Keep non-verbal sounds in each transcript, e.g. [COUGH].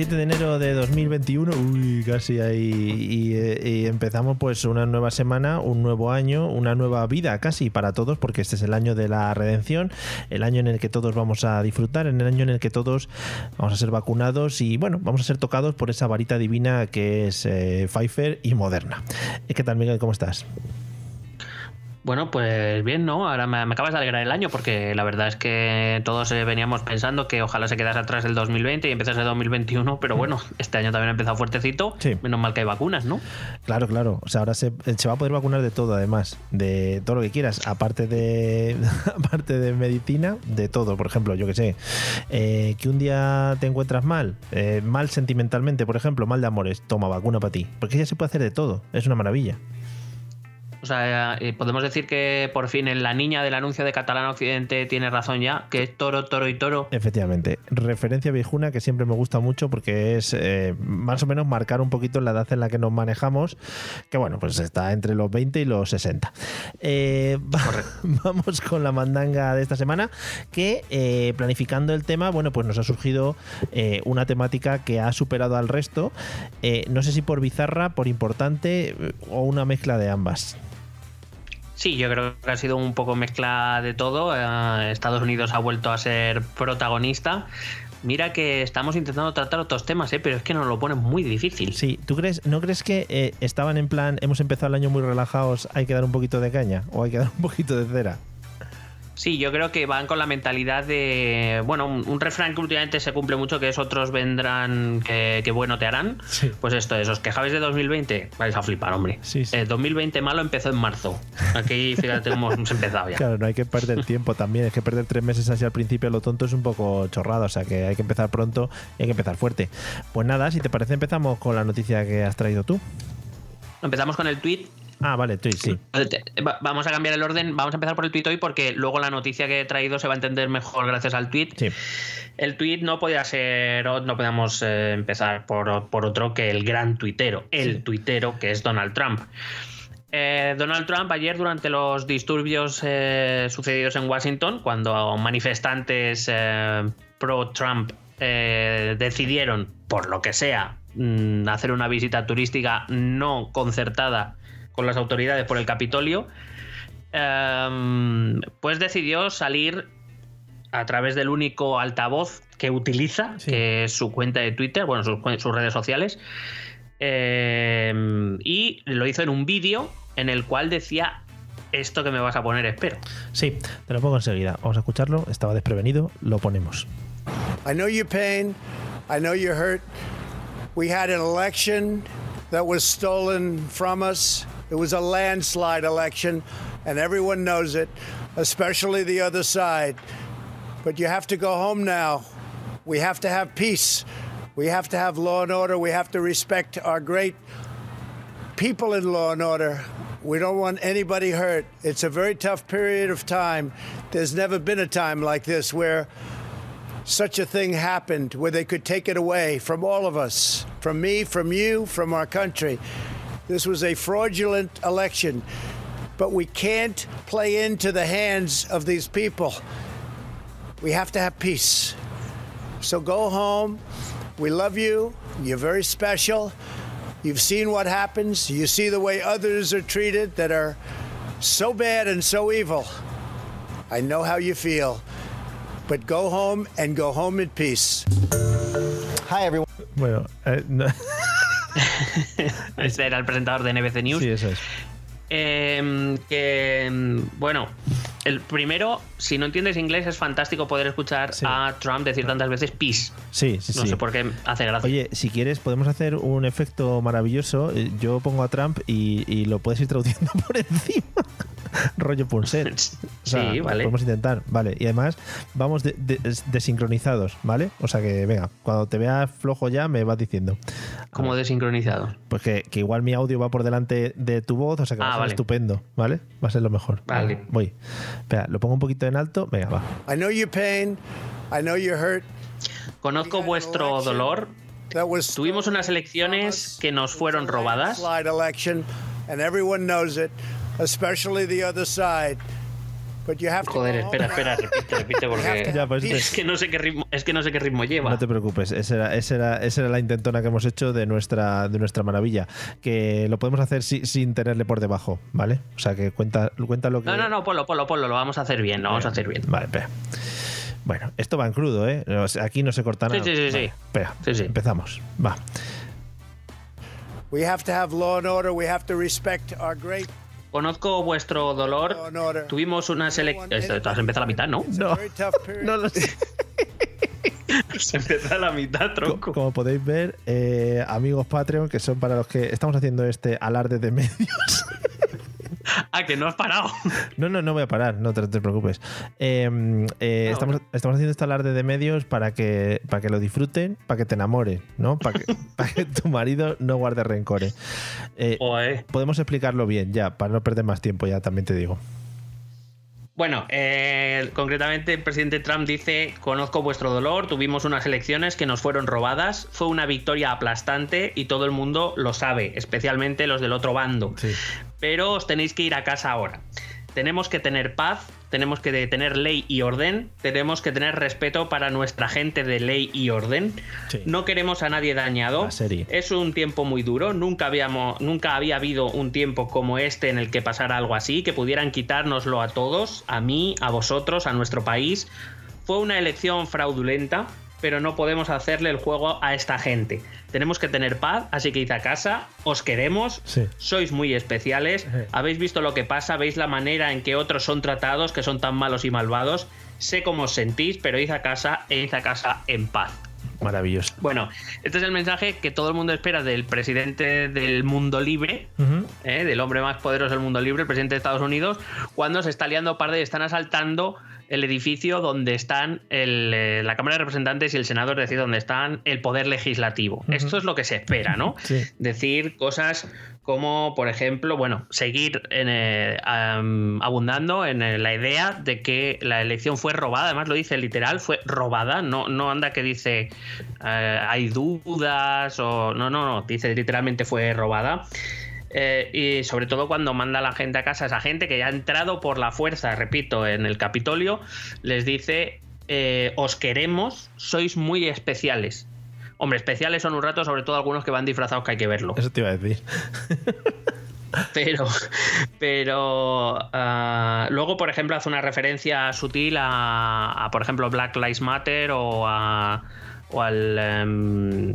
7 de enero de 2021, uy, casi ahí, eh, y, empezamos pues una nueva semana, un nuevo año, una nueva vida casi para todos, porque este es el año de la redención, el año en el que todos vamos a disfrutar, en el año en el que todos vamos a ser vacunados y bueno, vamos a ser tocados por esa varita divina que es eh, Pfeiffer y Moderna. ¿Qué tal, Miguel? ¿Cómo estás? Bueno, pues bien, ¿no? Ahora me, acabas de alegrar el año porque la verdad es que todos eh, veníamos pensando que ojalá se quedase atrás el 2020 y empezase el 2021, pero bueno, [LAUGHS] este año también ha empezado fuertecito. Menos mal que hay vacunas, ¿no? Claro, claro. O sea, ahora se, va a poder vacunar de todo, además, de todo lo que quieras, aparte de, [LAUGHS] aparte de medicina, de todo. Por ejemplo, yo que sé, eh, que un día te encuentras mal, eh, mal sentimentalmente, por ejemplo, mal de amores, toma vacuna para ti. Porque ya se puede hacer de todo. Es una maravilla. O sea, eh, podemos decir que por fin la niña del anuncio de Catalán Occidente tiene razón ya, que es toro, toro y toro. Efectivamente. Referencia viejuna que siempre me gusta mucho porque es eh, más o menos marcar un poquito la edad en la que nos manejamos, que bueno, pues está entre los 20 y los 60. Eh, [LAUGHS] vamos con la mandanga de esta semana, que planificando el tema, bueno, pues nos ha surgido una temática que ha superado al resto. no sé si por bizarra, por importante o una mezcla de ambas. Sí, yo creo que ha sido un poco mezcla de todo. Eh, Estados Unidos ha vuelto a ser protagonista. Mira que estamos intentando tratar otros temas, ¿eh? pero es que nos lo ponen muy difícil. Sí, ¿tú crees, no crees que eh, estaban en plan, hemos empezado el año muy relajados, hay que dar un poquito de caña o hay que [LAUGHS] dar un poquito de cera? Sí, yo creo que van con la mentalidad de, bueno, un, refrán que últimamente se cumple mucho, que es otros vendrán que, bueno te harán. Pues esto es, os quejabais de 2020, vais a flipar, hombre. Sí, sí. 2020 eh, malo empezó en marzo. Aquí fíjate cómo hemos empezado ya. [LAUGHS] Claro, no hay que perder tiempo también, es que perder tres meses así al principio lo tonto es un poco chorrado, o sea que hay que empezar pronto y hay que empezar fuerte. Pues nada, si te parece empezamos con la noticia que has traído tú. Empezamos con el tweet Ah, vale, tweet, sí. Vamos a cambiar el orden. Vamos a empezar por el tweet hoy porque luego la noticia que he traído se va a entender mejor gracias al tweet. Sí. El tweet no podía ser, no podíamos eh, empezar por, otro que el gran tuitero, el tuitero que es Donald Trump. Eh, Donald Trump ayer durante los disturbios eh, sucedidos en Washington, cuando manifestantes pro-Trump decidieron, por lo que sea, mm, hacer una visita turística no concertada con las autoridades por el Capitolio, em, pues decidió salir a través del único altavoz que utiliza, que es su cuenta de Twitter, bueno, sus, redes sociales, em, y lo hizo en un vídeo en el cual decía esto que me vas a poner, espero. Sí, te lo pongo enseguida. Vamos a escucharlo. Estaba desprevenido, lo ponemos. I know your pain. I know you're hurt. We had an election that was stolen from us. It was a landslide election, and everyone knows it, especially the other side. But you have to go home now. We have to have peace. We have to have law and order. We have to respect our great people in law and order. We don't want anybody hurt. It's a very tough period of time. There's never been a time like this where such a thing happened, where they could take it away from all of us, from me, from you, from our country. This was a fraudulent election, but we can't play into the hands of these people. We have to have peace. So go home. We love you. You're very special. You've seen what happens. You see the way others are treated that are so bad and so evil. I know how you feel. But go home and go home in peace. Hi, everyone. Well, uh, no. [LAUGHS] [LAUGHS] este era el presentador de NBC News. Sí, eso es. Em, que, bueno, El primero, si no entiendes inglés, es fantástico poder escuchar Sí. a Trump decir tantas veces peace. Sí, sí, No sí. sé por qué hace gracia. Oye, si quieres, podemos hacer un efecto maravilloso. Eh, Yo pongo a Trump y, y lo puedes ir traduciendo [LAUGHS] por encima. [LAUGHS] Rollo Punset. [LAUGHS] O sea, sí, vale. Podemos intentar, vale. Y además, vamos de- de- desincronizados, ¿vale? O sea que, venga, cuando te veas flojo ya, me vas diciendo. Como desincronizado. Pues que, que igual mi audio va por delante de tu voz, o sea que va Ah, a ser vale. estupendo, ¿vale? Va a ser lo mejor. Vale. Voy. Espera, lo pongo un poquito en alto. Venga, va. I know your pain. I know you're hurt. Conozco vuestro dolor. Tuvimos unas elecciones que nos fueron robadas. Especially the other side. But you have to Joder, espera, espera, repite, repite porque Ya, pues, es que no sé qué ritmo, es que no sé qué ritmo lleva. No te preocupes, esa era, esa, era, esa era la intentona que hemos hecho de nuestra, de nuestra maravilla. Que lo podemos hacer si- sin tenerle por debajo, ¿vale? O sea que cuenta, cuenta lo que. No, no, no, ponlo, ponlo, ponlo, lo vamos a hacer bien, lo vamos a hacer bien. Vale, espera. Bueno, esto va en crudo, ¿eh? Aquí no se corta Sí, nada. sí, sí, Vale, sí. Espera, Sí, sí. empezamos. Va. We have to have law and order. We have to respect our great Conozco vuestro dolor. and order. Tuvimos unas elecciones. Has empezado a la mitad, ¿no? No. No lo sé. [LAUGHS] Se empieza a la mitad, Co- tronco. Como podéis ver, eh, amigos Patreon, que son para los que estamos haciendo este alarde de medios. [LAUGHS] [LAUGHS] Ah, que no has parado. No, no, no voy a parar, no te, te preocupes. Eh, eh, Ah, estamos, estamos haciendo este alarde de medios para que, para que lo disfruten, para que te enamoren, ¿no? Para que, [LAUGHS] para que tu marido no guarde rencores. Eh, podemos explicarlo bien, ya, para no perder más tiempo, ya también te digo. Bueno, eh, concretamente el presidente Trump dice, conozco vuestro dolor, tuvimos unas elecciones que nos fueron robadas, fue una victoria aplastante y todo el mundo lo sabe, especialmente los del otro bando. Sí. Pero os tenéis que ir a casa ahora. Tenemos que tener paz, tenemos que tener ley y orden, tenemos que tener respeto para nuestra gente de ley y orden. Sí. No queremos a nadie dañado. Es un tiempo muy duro. Nunca, habíamos, nunca había habido un tiempo como este en el que pasara algo así, que pudieran quitárnoslo a todos, a mí, a vosotros, a nuestro país. Fue una elección fraudulenta, pero no podemos hacerle el juego a esta gente. Tenemos que tener paz, así que id a casa, os queremos, Sí. sois muy especiales, habéis visto lo que pasa, veis la manera en que otros son tratados, que son tan malos y malvados. Sé cómo os sentís, pero id a casa e id a casa en paz. Maravilloso. Bueno, este es el mensaje que todo el mundo espera del presidente del mundo libre. ¿eh? del hombre más poderoso del mundo libre, el presidente de Estados Unidos, cuando se está liando parde y están asaltando el edificio donde están el, eh, la Cámara de Representantes y el Senado, es decir, donde están el poder legislativo. Esto es lo que se espera, ¿no? Sí. Decir cosas como, por ejemplo, bueno, seguir en, eh, abundando en eh, la idea de que la elección fue robada, además lo dice literal, fue robada, no, no anda que dice eh, hay dudas o no, no, no, dice literalmente fue robada. Eh, y sobre todo cuando manda a la gente a casa, esa gente que ya ha entrado por la fuerza, repito, en el Capitolio, les dice, eh, os queremos, sois muy especiales. Hombre, especiales son un rato, sobre todo algunos que van disfrazados que hay que verlo. Eso te iba a decir. Pero, pero ah, luego, por ejemplo, hace una referencia sutil a, a, por ejemplo, Black Lives Matter o a, o al, em,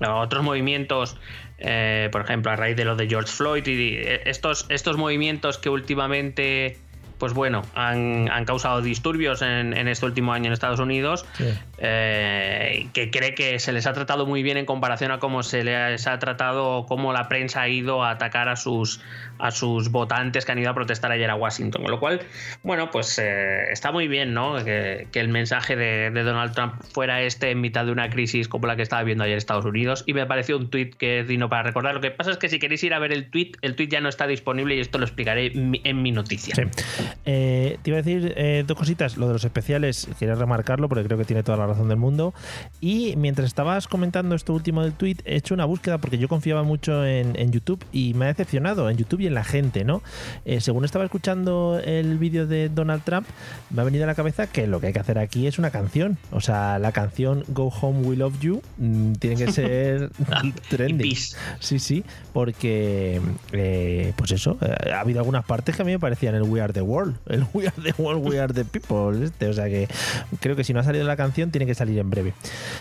a otros movimientos, eh, por ejemplo, a raíz de lo de George Floyd y eh, estos, estos movimientos que últimamente, pues bueno, han, han causado disturbios en, en este último año en Estados Unidos, Sí. eh, que cree que se les ha tratado muy bien en comparación a cómo se les ha tratado, cómo la prensa ha ido a atacar a sus, a sus votantes que han ido a protestar ayer a Washington. Con lo cual, bueno, pues eh, está muy bien, ¿no? Que, el mensaje de, Donald Trump fuera este en mitad de una crisis como la que estaba viendo ayer Estados Unidos. Y me pareció un tuit que es digno para recordar. Lo que pasa es que si queréis ir a ver el tuit, el tuit ya no está disponible y esto lo explicaré en mi- noticia. Sí. Eh, te iba a decir eh, dos cositas. Lo de los especiales, quería remarcarlo porque creo que tiene toda la razón del mundo. Y mientras estabas comentando esto último del tweet, he hecho una búsqueda porque yo confiaba mucho en, en YouTube y me ha decepcionado en YouTube y en la gente, ¿no? Eh, según estaba escuchando el vídeo de Donald Trump, me ha venido a la cabeza que lo que hay que hacer aquí es una canción. O sea, la canción Go Home We Love You mm, tiene que ser [LAUGHS] peace. Sí, sí, porque, eh, pues eso, eh, ha habido algunas partes que a mí me parecían el We Are the World. [LAUGHS] El We Are the World, We Are the People. Este. O sea que creo que si no ha salido la canción, tiene que salir en breve.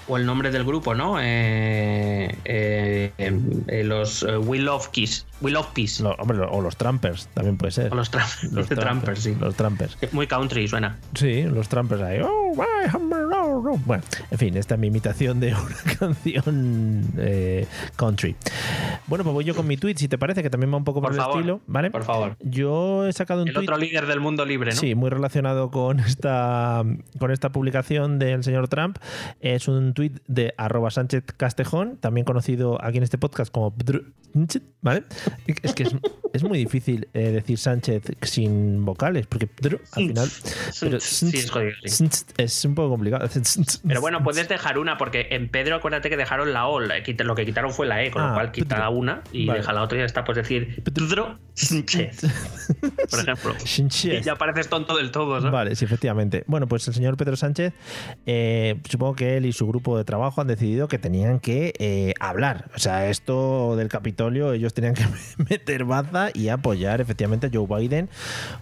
O el nombre del grupo, ¿no? Eh, los We Love Kiss. We Love Peace. hombre, o los Trampers, también puede ser. O los, [LAUGHS] trampers, los trampers, sí. Los Trampers. Muy country suena. Sí, los Trampers ahí. Oh, bueno, en fin, esta es mi imitación de una [LAUGHS] canción country. Bueno, pues voy yo con mi tweet, si te parece, que también va un poco por, el estilo, ¿vale? Por favor. Yo he sacado un el otro líder del mundo libre, ¿no? Sí, muy relacionado con esta, con esta publicación del señor Trump. Es un tweet de arroba Sánchez Castejón, también conocido aquí en este podcast como ¿vale? Es que es, muy difícil eh, decir Sánchez sin vocales, porque al final. sí, es jodido. Es un poco complicado. Pero bueno, puedes [LAUGHS] dejar una, porque en Pedro acuérdate que dejaron la O, lo que quitaron fue la E, con lo ah, cual quita una y deja la otra y ya está, puedes decir Pedro Sánchez, por [LAUGHS] ejemplo. Y ya pareces tonto del todo, ¿no? Vale, sí, efectivamente. Bueno, pues el señor Pedro Sánchez, eh, supongo que él y su grupo de trabajo han decidido que tenían que eh, hablar. O sea, esto del Capitolio, ellos tenían que [LAUGHS] meter baza y apoyar efectivamente a Joe Biden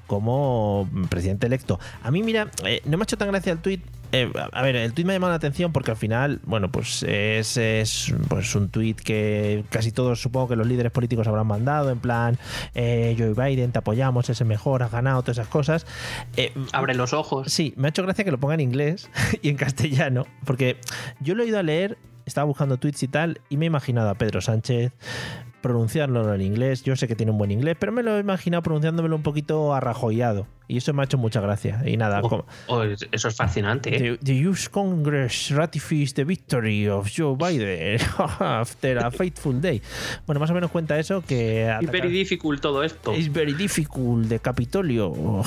como presidente electo. A mí, mira, eh, no me ha hecho tan gracia el tuit eh, a ver, el tweet me ha llamado la atención porque al final, bueno, pues es, es pues un tweet que casi todos supongo que los líderes políticos habrán mandado, en plan, eh, Joe Biden, te apoyamos, ese mejor, has ganado, todas esas cosas. Eh, Abre los ojos. Sí, me ha hecho gracia que lo ponga en inglés [LAUGHS] y en castellano, porque yo lo he ido a leer estaba buscando tweets y tal, y me he imaginado a Pedro Sánchez pronunciarlo en inglés. Yo sé que tiene un buen inglés, pero me lo he imaginado pronunciándomelo un poquito arrajollado. Y eso me ha hecho mucha gracia. Y nada. Oh, oh, eso es fascinante. ¿eh? The, US Congress ratifies the victory of Joe Biden [LAUGHS] after a fateful day. Bueno, más o menos cuenta eso que. Es very difficult todo esto. Es very difficult de Capitolio. [LAUGHS]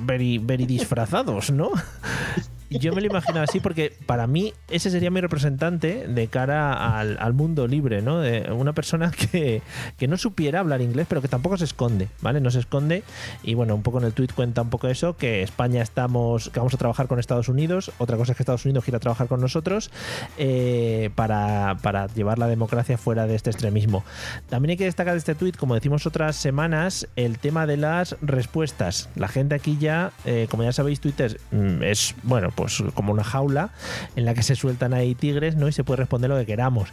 very, very disfrazados, ¿no? [LAUGHS] yo me lo imagino así porque para mí ese sería mi representante de cara al, mundo libre, ¿no? De una persona que, no supiera hablar inglés, pero que tampoco se esconde, ¿vale? No se esconde. Y bueno, un poco en el tweet cuenta un poco eso, que España estamos, que vamos a trabajar con Estados Unidos. Otra cosa es que Estados Unidos quiera trabajar con nosotros eh, para, llevar la democracia fuera de este extremismo. También hay que destacar de este tweet, como decimos otras semanas, el tema de las respuestas. La gente aquí ya, eh, como ya sabéis, Twitter mm, es, bueno, pues pues, como una jaula en la que se sueltan ahí tigres, ¿no? Y se puede responder lo que queramos.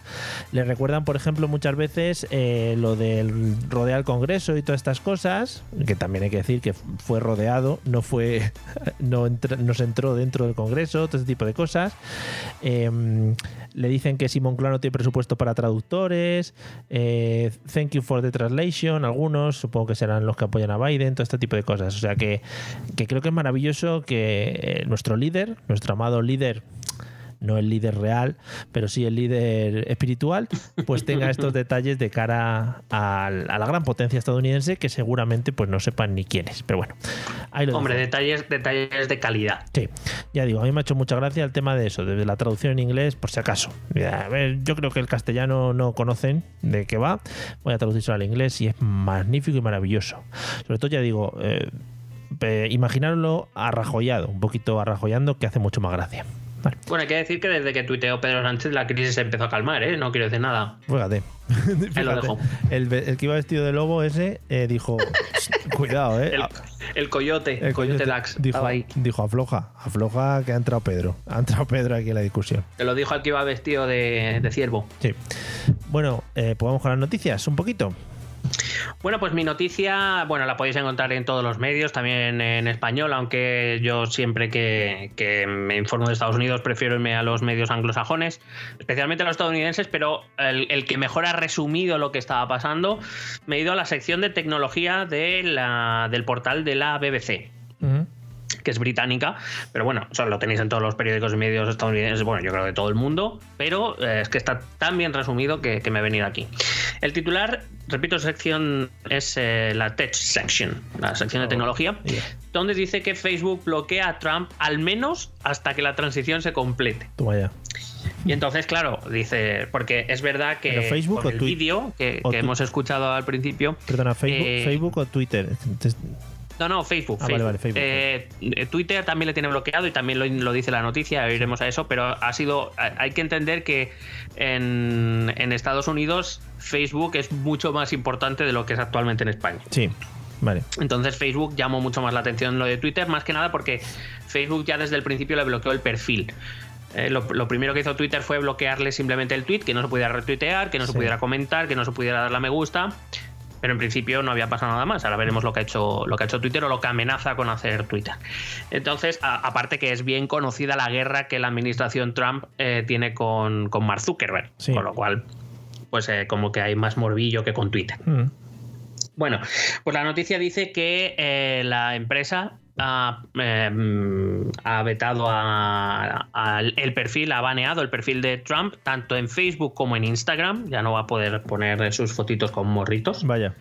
Le recuerdan, por ejemplo, muchas veces eh, lo del rodear el Congreso y todas estas cosas, que también hay que decir que fue rodeado, no fue, [LAUGHS] no, se entró dentro del Congreso, todo ese tipo de cosas. Em, le dicen que Simón Claro tiene presupuesto para traductores. Eh, thank you for the translation. Algunos, supongo que serán los que apoyan a Biden, todo este tipo de cosas. O sea que, que creo que es maravilloso que eh, nuestro líder, nuestro amado líder no el líder real, pero sí el líder espiritual, pues tenga estos detalles de cara a, la gran potencia estadounidense que seguramente pues no sepan ni quién es. Pero bueno, ahí lo Hombre, detalles, detalles de calidad. Sí, ya digo, a mí me ha hecho mucha gracia el tema de eso, de la traducción en inglés, por si acaso. A ver, yo creo que el castellano no conocen de qué va, voy a traducirlo al inglés y es magnífico y maravilloso. Sobre todo, ya digo, eh, imaginarlo arrajollado, un poquito arrajollando, que hace mucho más gracia. Bueno, hay que decir que desde que tuiteó Pedro Sánchez la crisis se empezó a calmar, ¿eh? No quiero decir nada. Fíjate. [LAUGHS] El, que iba vestido de lobo ese eh, dijo, cuidado, ¿eh? El, coyote, el coyote, Dax. Dijo, dijo, afloja, afloja que ha entrado Pedro. Ha entrado Pedro aquí en la discusión. Te lo dijo al que iba vestido de, de ciervo. Sí. Bueno, eh, pues vamos con las noticias un poquito. Bueno, pues mi noticia, bueno, la podéis encontrar en todos los medios, también en español, aunque yo siempre que, me informo de Estados Unidos prefiero irme a los medios anglosajones, especialmente a los estadounidenses, pero el, que mejor ha resumido lo que estaba pasando, me he ido a la sección de tecnología de la, del portal de la BBC que es británica, pero bueno, lo tenéis en todos los periódicos y medios estadounidenses, bueno, yo creo de todo el mundo, pero eh, es que está tan bien resumido que, me he venido aquí. El titular, repito, sección es eh, la Tech Section, la sección de oh, tecnología, donde dice que Facebook bloquea a Trump al menos hasta que la transición se complete. Toma ya. Y entonces, claro, dice, porque es verdad que Facebook el vídeo que, hemos escuchado al principio. Perdona, Facebook, eh, Facebook o Twitter. No, no, Facebook. Ah, eh, Twitter también le tiene bloqueado y también lo, dice la noticia, iremos a eso, pero ha sido. Hay que entender que en, Estados Unidos Facebook es mucho más importante de lo que es actualmente en España. Sí. Vale. Entonces Facebook llamó mucho más la atención lo de Twitter, más que nada porque Facebook ya desde el principio le bloqueó el perfil. Eh, lo, lo, primero que hizo Twitter fue bloquearle simplemente el tweet, que no se pudiera retuitear, que no se pudiera comentar, que no se pudiera dar la me gusta. Pero en principio no había pasado nada más. Ahora veremos lo que ha hecho, lo que ha hecho Twitter o lo que amenaza con hacer Twitter. Entonces, a, aparte que es bien conocida la guerra que la administración Trump eh, tiene con, con, Mark Zuckerberg. Sí. Con lo cual, pues eh, como que hay más morbillo que con Twitter. Mm. Bueno, pues la noticia dice que eh, la empresa ha, eh, ha vetado a, a, el perfil, ha baneado el perfil de Trump tanto en Facebook como en Instagram. Ya no va a poder poner sus fotitos con morritos. Vaya.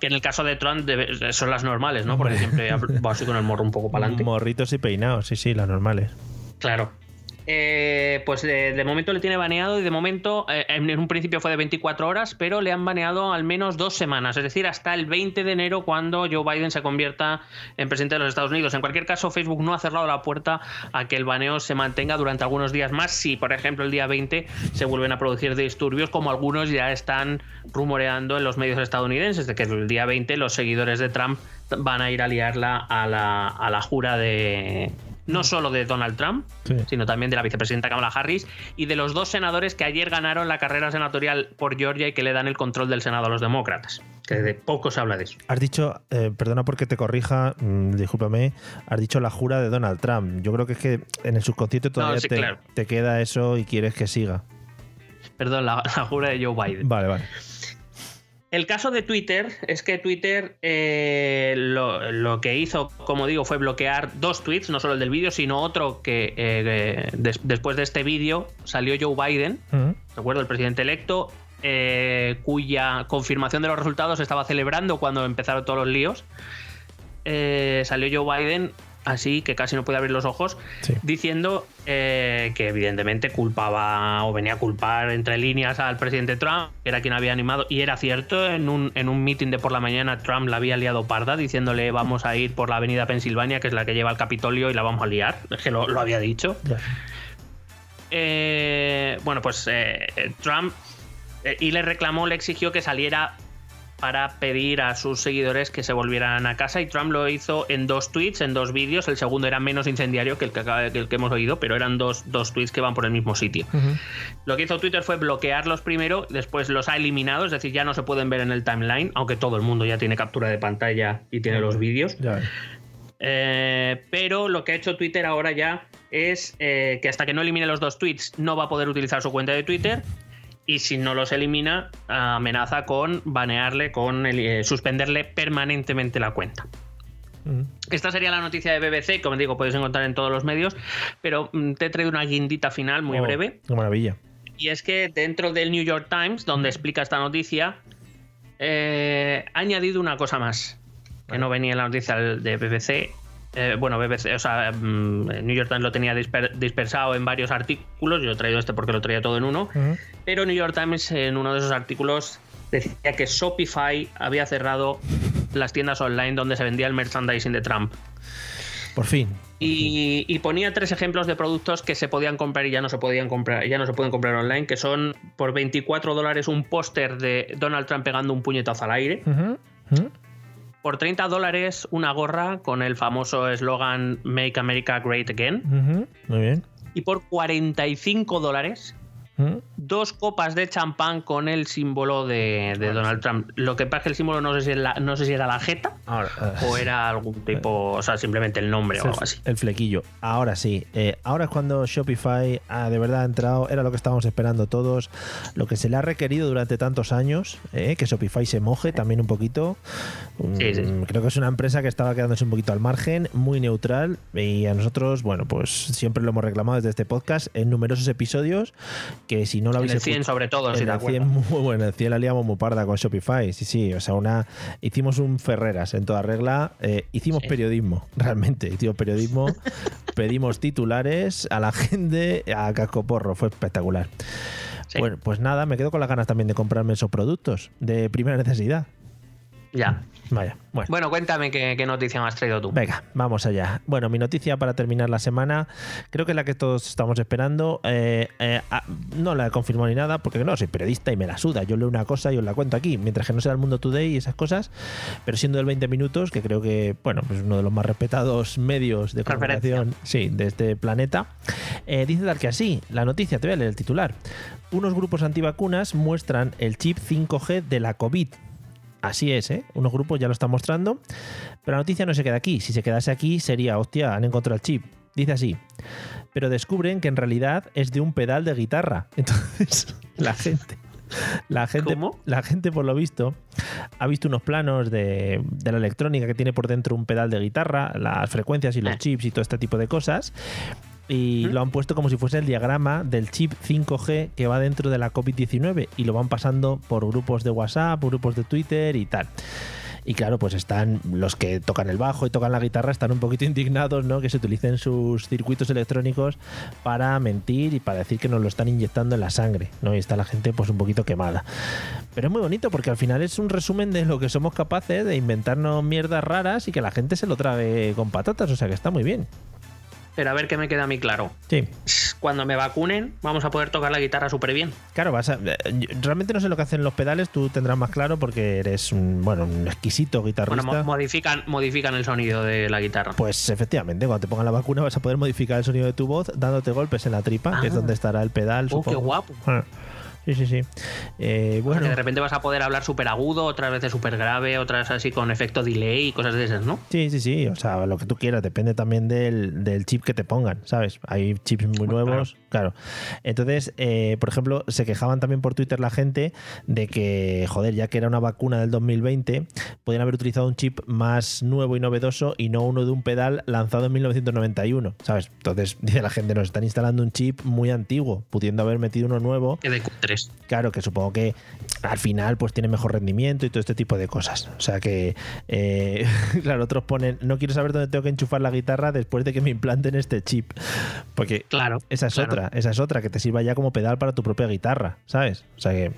Que en el caso de Trump debe, son las normales, ¿no? Porque siempre va así con el morro un poco para adelante. Morritos y peinados, sí, sí, las normales. Claro. Eh, pues de, momento le tiene baneado y de momento eh, en un principio fue de 24 horas, pero le han baneado al menos dos semanas, es decir, hasta el 20 de enero cuando Joe Biden se convierta en presidente de los Estados Unidos. En cualquier caso, Facebook no ha cerrado la puerta a que el baneo se mantenga durante algunos días más si, por ejemplo, el día 20 se vuelven a producir disturbios como algunos ya están rumoreando en los medios estadounidenses, de que el día 20 los seguidores de Trump van a ir a liarla a la, a la jura de no solo de Donald Trump, sí. sino también de la vicepresidenta Kamala Harris y de los dos senadores que ayer ganaron la carrera senatorial por Georgia y que le dan el control del Senado a los demócratas. Que de poco se habla de eso. Has dicho, eh, perdona porque te corrija, mmm, discúlpame, has dicho la jura de Donald Trump. Yo creo que es que en el subconsciente todavía no, sí, te, claro. te, queda eso y quieres que siga. Perdón, la, la jura de Joe Biden. Vale, vale. El caso de Twitter es que Twitter eh, lo, lo, que hizo, como digo, fue bloquear dos tweets, no solo el del vídeo, sino otro que eh, des, después de este vídeo salió Joe Biden, uh -huh. el presidente electo, eh, cuya confirmación de los resultados estaba celebrando cuando empezaron todos los líos. Salió Joe Biden así que casi no puede abrir los ojos, sí. diciendo eh, que evidentemente culpaba o venía a culpar entre líneas al presidente Trump, que era quien había animado, y era cierto, en un, en un meeting de por la mañana Trump la había liado parda, diciéndole vamos a ir por la avenida Pensilvania, que es la que lleva al Capitolio, y la vamos a liar, es que lo, lo había dicho. Yeah. Eh, bueno, pues eh, Trump y le reclamó, le exigió que saliera para pedir a sus seguidores que se volvieran a casa y Trump lo hizo en dos tweets, en dos vídeos. El segundo era menos incendiario que el que, que, el que hemos oído, pero eran dos, dos, tweets que van por el mismo sitio. Uh -huh. Lo que hizo Twitter fue bloquearlos primero, después los ha eliminado, es decir, ya no se pueden ver en el timeline, aunque todo el mundo ya tiene captura de pantalla y tiene uh -huh. los vídeos. Eh, pero lo que ha hecho Twitter ahora ya es eh, que hasta que no elimine los dos tweets no va a poder utilizar su cuenta de Twitter y si no los elimina amenaza con banearle, con el, eh, suspenderle permanentemente la cuenta. Esta sería la noticia de BBC, como digo, podéis encontrar en todos los medios, pero mm, te he traído una guindita final muy oh, breve. ¡Qué maravilla! Y es que dentro del New York Times, donde explica esta noticia, eh, ha añadido una cosa más, que no venía en la noticia de BBC, eh, bueno, BBC, o sea, mm, New York Times lo tenía disper, dispersado en varios artículos, yo he traído este porque lo traía todo en uno, uh -huh. pero New York Times en uno de esos artículos decía que Shopify había cerrado las tiendas online donde se vendía el merchandising de Trump. Por fin. Y, y, ponía tres ejemplos de productos que se podían comprar y ya no se podían comprar, ya no se pueden comprar online, que son por 24 dólares un póster de Donald Trump pegando un puñetazo al aire. Uh -huh. Uh -huh por 30 dólares una gorra con el famoso eslogan Make America Great Again. Uh -huh. Muy bien. Y por 45 dólares ¿Mm? dos copas de champán con el símbolo de, de, Donald Trump. Lo que pasa es que el símbolo no sé si, la, no sé si era la jeta Ahora, uh, o era algún tipo, o sea, simplemente el nombre o algo así. El flequillo. Ahora sí. Eh, ahora es cuando Shopify ha de verdad ha entrado, era lo que estábamos esperando todos, lo que se le ha requerido durante tantos años, eh, que Shopify se moje también un poquito. Sí, sí. Mm, creo que es una empresa que estaba quedándose un poquito al margen, muy neutral, y a nosotros, bueno, pues siempre lo hemos reclamado desde este podcast en numerosos episodios que si no lo habéis en el 100 sobre todo, en si el 100 [LAUGHS] muy bueno, el 100 la liamos muy parda con Shopify, sí, sí, o sea, una hicimos un Ferreras en toda regla, eh, hicimos sí. periodismo, [LAUGHS] realmente, hicimos periodismo, [LAUGHS] pedimos titulares a la gente a cascoporro, fue espectacular. Sí. Bueno, pues nada, me quedo con las ganas también de comprarme esos productos de primera necesidad. Ya. Vaya. Bueno. Bueno, cuéntame qué, qué noticia me has traído tú. Venga, vamos allá. Bueno, mi noticia para terminar la semana, creo que es la que todos estamos esperando. Eh, eh, ah, no la he confirmado ni nada, porque no soy periodista y me la suda. Yo leo una cosa y os la cuento aquí, mientras que no sea el Mundo Today y esas cosas. Pero siendo del 20 minutos, que creo que, bueno, pues uno de los más respetados medios de comunicación sí, de este planeta, eh, dice tal que así: la noticia, te voy a leer el titular. Unos grupos antivacunas muestran el chip 5G de la COVID. Así es, ¿eh? Unos grupos ya lo están mostrando. Pero la noticia no se queda aquí. Si se quedase aquí sería, hostia, han encontrado el chip. Dice así. Pero descubren que en realidad es de un pedal de guitarra. [LAUGHS] Entonces, la gente... La gente, ¿Cómo? la gente, por lo visto, ha visto unos planos de, de la electrónica que tiene por dentro un pedal de guitarra, las frecuencias y los Eh. chips y todo este tipo de cosas. Y ¿Mm? lo han puesto como si fuese el diagrama del chip 5G que va dentro de la COVID-19 y lo van pasando por grupos de WhatsApp, grupos de Twitter y tal. Y claro, pues están los que tocan el bajo y tocan la guitarra, están un poquito [LAUGHS] indignados, ¿no? Que se utilicen sus circuitos electrónicos para mentir y para decir que nos lo están inyectando en la sangre, ¿no? Y está la gente pues un poquito quemada. Pero es muy bonito porque al final es un resumen de lo que somos capaces de inventarnos mierdas raras y que la gente se lo trague con patatas, o sea que está muy bien. Pero a ver qué me queda a mí claro. Sí. Cuando me vacunen, vamos a poder tocar la guitarra súper bien. Claro, vas a, eh, realmente no sé lo que hacen los pedales, tú tendrás más claro porque eres un, bueno, un exquisito Bueno, guitarrista. mo- modifican, modifican el sonido de la guitarra. Pues efectivamente, cuando te pongan la vacuna vas a poder modificar el sonido de tu voz dándote golpes en la tripa, que es Ah. donde estará el pedal. Oh, qué guapo. Ah, Sí, sí, sí. Eh, Bueno. bueno, de repente vas a poder hablar súper agudo, otras veces súper grave, otras así con efecto delay y cosas de esas, ¿no? sí, sí, sí. O sea, lo que tú quieras, depende también del, del chip que te pongan, ¿sabes? Hay chips muy nuevos, claro. Entonces, eh, por ejemplo, se quejaban también por Twitter la gente de que, joder, ya que era una vacuna del 2020, podían haber utilizado un chip más nuevo y novedoso y no uno de un pedal lanzado en 1991, ¿sabes? Entonces, dice [LAUGHS] la gente, nos están instalando un chip muy antiguo, pudiendo haber metido uno nuevo Que de Q3. Claro, que supongo que al final pues tiene mejor rendimiento y todo este tipo de cosas. O sea que, eh, [LAUGHS] claro, otros ponen, no quiero saber dónde tengo que enchufar la guitarra después de que me implanten este chip. Porque Claro. esa es claro. otra, esa es otra, que te sirva ya como pedal para tu propia guitarra, ¿sabes? O sea que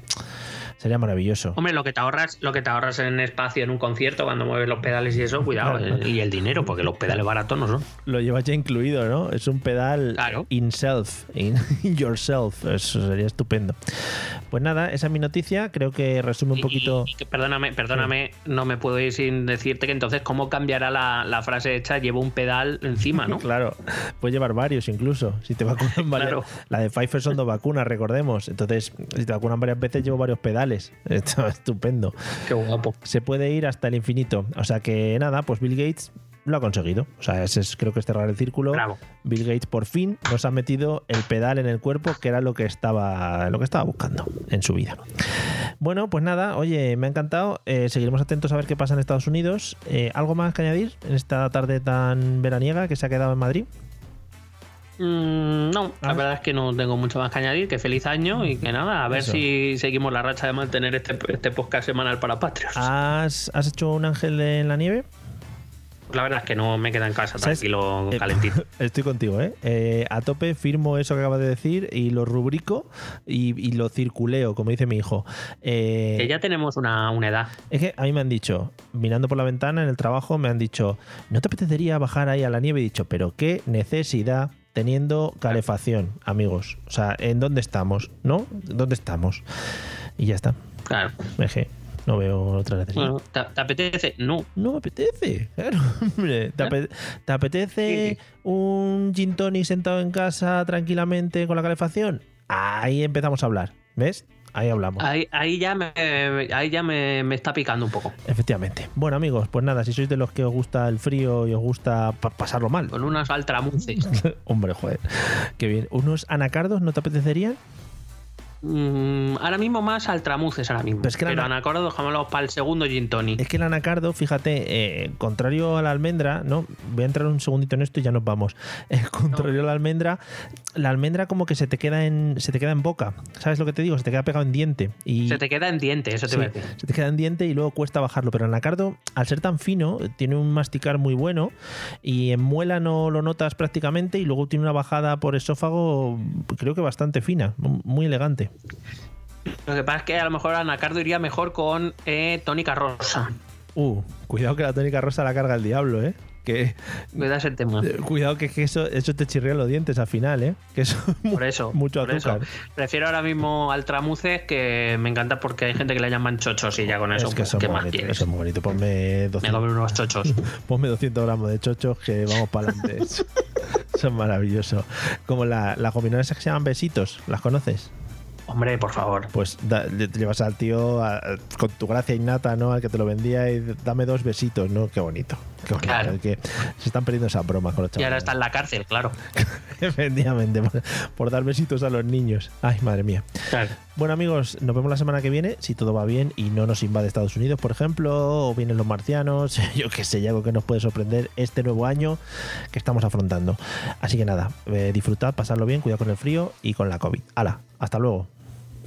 sería maravilloso. Hombre, lo que te ahorras, lo que te ahorras en espacio en un concierto cuando mueves los pedales y eso, cuidado, Claro. eh, y el dinero, porque los pedales baratos no son. Lo llevas ya incluido, ¿no? Es un pedal Claro. in self, in, [LAUGHS] yourself. Eso sería estupendo. Pues nada, esa es mi noticia. Creo que resume un Y- poquito. y perdóname, perdóname, no me puedo ir sin decirte que entonces cómo cambiará la, la frase hecha llevo un pedal encima, ¿no? [LAUGHS] Claro, puedes llevar varios incluso. Si te vacunan varias. Claro. La de Pfizer son dos vacunas, recordemos. Entonces, si te vacunan varias veces, llevo varios pedales. [LAUGHS] Esto es estupendo. Qué guapo. Se puede ir hasta el infinito. O sea que nada, pues Bill Gates lo ha conseguido. O sea, ese es, creo que es cerrar el círculo. Bravo. Bill Gates por fin nos ha metido el pedal en el cuerpo, que era lo que estaba, lo que estaba buscando en su vida. Bueno, pues nada, oye, me ha encantado. Eh, seguiremos atentos a ver qué pasa en Estados Unidos. Eh, ¿Algo más que añadir en esta tarde tan veraniega que se ha quedado en Madrid? Mm, no, Ah. la verdad es que no tengo mucho más que añadir. Que feliz año y que nada, a ver Eso. si seguimos la racha de mantener este, este podcast semanal para Patreons. ¿Has, has hecho un ángel en la nieve? La verdad es que no me queda en casa ¿Sabes? tranquilo, Eh, calentito. [LAUGHS] Estoy contigo, ¿eh? Eh, A tope firmo eso que acabas de decir y lo rubrico y, y lo circuleo, como dice mi hijo. Eh, Que ya tenemos una, una edad. Es que a mí me han dicho, mirando por la ventana en el trabajo, me han dicho, ¿no te apetecería bajar ahí a la nieve? He dicho, pero qué necesidad teniendo calefacción, amigos. O sea, ¿en dónde estamos? ¿No? ¿Dónde estamos? Y ya está. Claro. Eje, no veo otra necesidad. Bueno, ¿te, te apetece? No. No me apetece, [LAUGHS] claro. Hombre, ¿te, ape- te apetece un gin tonic sentado en casa tranquilamente con la calefacción? Ahí empezamos a hablar, ¿ves? Ahí hablamos. Ahí, ahí ya, me, ahí ya me, me está picando un poco. Efectivamente. Bueno, amigos, pues nada, si sois de los que os gusta el frío y os gusta pa- pasarlo mal. Con unas altramuces. [LAUGHS] Hombre, joder. Qué bien. ¿Unos anacardos no te apetecerían? Mm, ahora mismo más altramuces ahora mismo. Pero es que Pero na- anacordo dejámoslo para el segundo gin tonic. Es que el anacardo, fíjate, eh, contrario a la almendra, ¿no? Voy a entrar un segundito en esto y ya nos vamos. [LAUGHS] Eh, contrario a la almendra, la almendra como que se te queda en se te queda en boca. ¿Sabes lo que te digo? Se te queda pegado en diente. Y Se te queda en diente, eso te Sí, voy a decir. se te queda en diente y luego cuesta bajarlo. Pero el anacardo, al ser tan fino, tiene un masticar muy bueno y en muela no lo notas prácticamente y luego tiene una bajada por esófago, creo que bastante fina, muy elegante. Lo que pasa es que a lo mejor anacardo iría mejor con eh, tónica rosa. Uh, cuidado que la tónica rosa la carga el diablo, ¿eh? Que, Cuidado ese tema. eh, cuidado que, que eso, eso te chirría los dientes al final, ¿eh? Que eso Por eso. mucho por eso. azúcar. Prefiero ahora mismo al tramuces que me encanta porque hay gente que le llaman chochos y ya con eso, es que eso es ¿qué más bonito, quieres? eso es muy bonito. Ponme Me 200, comen unos chochos. [LAUGHS] ponme 200 gramos de chochos que vamos para adelante. [LAUGHS] Son maravillosos. Como la, las gominolas que se llaman besitos, ¿las conoces? Hombre, por favor. Pues da- le- te llevas al tío a- con tu gracia innata, ¿no? Al que te lo vendía y dame dos besitos, ¿no? Qué bonito. Qué bonito. Claro. Es que se están perdiendo esas bromas con los Y chavales. ahora está en la cárcel, claro. [LAUGHS] Efectivamente, por, por dar besitos a los niños. Ay, madre mía. Claro. Bueno, amigos, nos vemos la semana que viene, si todo va bien y no nos invade Estados Unidos, por ejemplo, o vienen los marcianos, [LAUGHS] yo qué sé, y algo que nos puede sorprender este nuevo año que estamos afrontando. Así que nada, eh, disfrutad, pasadlo bien, cuidado con el frío y con la COVID. Hala, hasta luego.